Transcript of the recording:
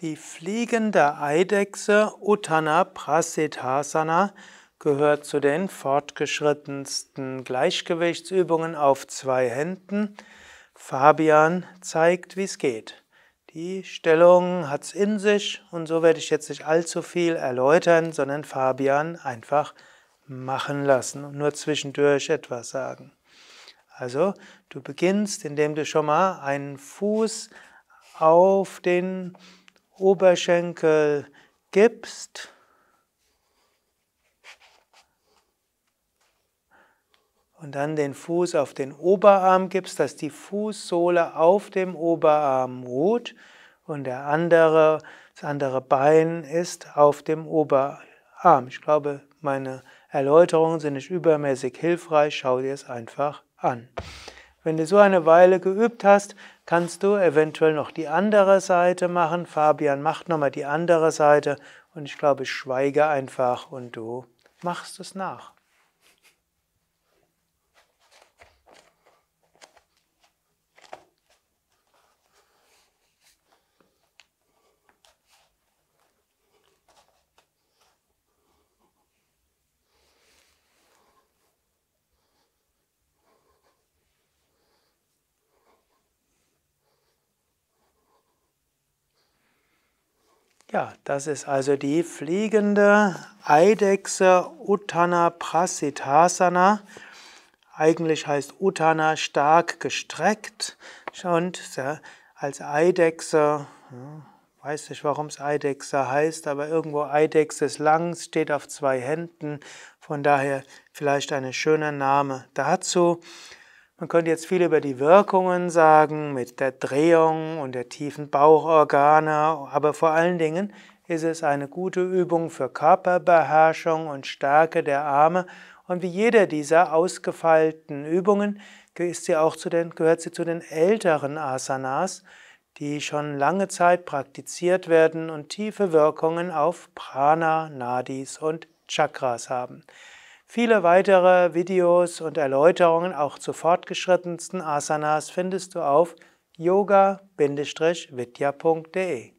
Die fliegende Eidechse Uttana Prasiddhasana gehört zu den fortgeschrittensten Gleichgewichtsübungen auf zwei Händen. Fabian zeigt, wie es geht. Die Stellung hat es in sich und so werde ich jetzt nicht allzu viel erläutern, sondern Fabian einfach machen lassen und nur zwischendurch etwas sagen. Also, du beginnst, indem du schon mal einen Fuß auf den Oberschenkel gibst. Und dann den Fuß auf den Oberarm gibst, dass die Fußsohle auf dem Oberarm ruht und der andere, das andere Bein ist auf dem Oberarm. Ich glaube, meine Erläuterungen sind nicht übermäßig hilfreich, schau dir es einfach an. Wenn du so eine Weile geübt hast, kannst du eventuell noch die andere Seite machen. Fabian macht nochmal die andere Seite und ich glaube, ich schweige einfach und du machst es nach. Ja, das ist also die fliegende Eidechse Uttana Prasiddhasana. Eigentlich heißt Uttana stark gestreckt und als Eidechse, weiß nicht, warum es Eidechse heißt, aber irgendwo Eidechse ist lang, steht auf zwei Händen, von daher vielleicht ein schöner Name dazu. Man könnte jetzt viel über die Wirkungen sagen, mit der Drehung und der tiefen Bauchorgane, aber vor allen Dingen ist es eine gute Übung für Körperbeherrschung und Stärke der Arme. Und wie jeder dieser ausgefeilten Übungen ist sie auch zu den, gehört sie zu den älteren Asanas, die schon lange Zeit praktiziert werden und tiefe Wirkungen auf Prana, Nadis und Chakras haben. Viele weitere Videos und Erläuterungen auch zu fortgeschrittensten Asanas findest du auf yoga-vidya.de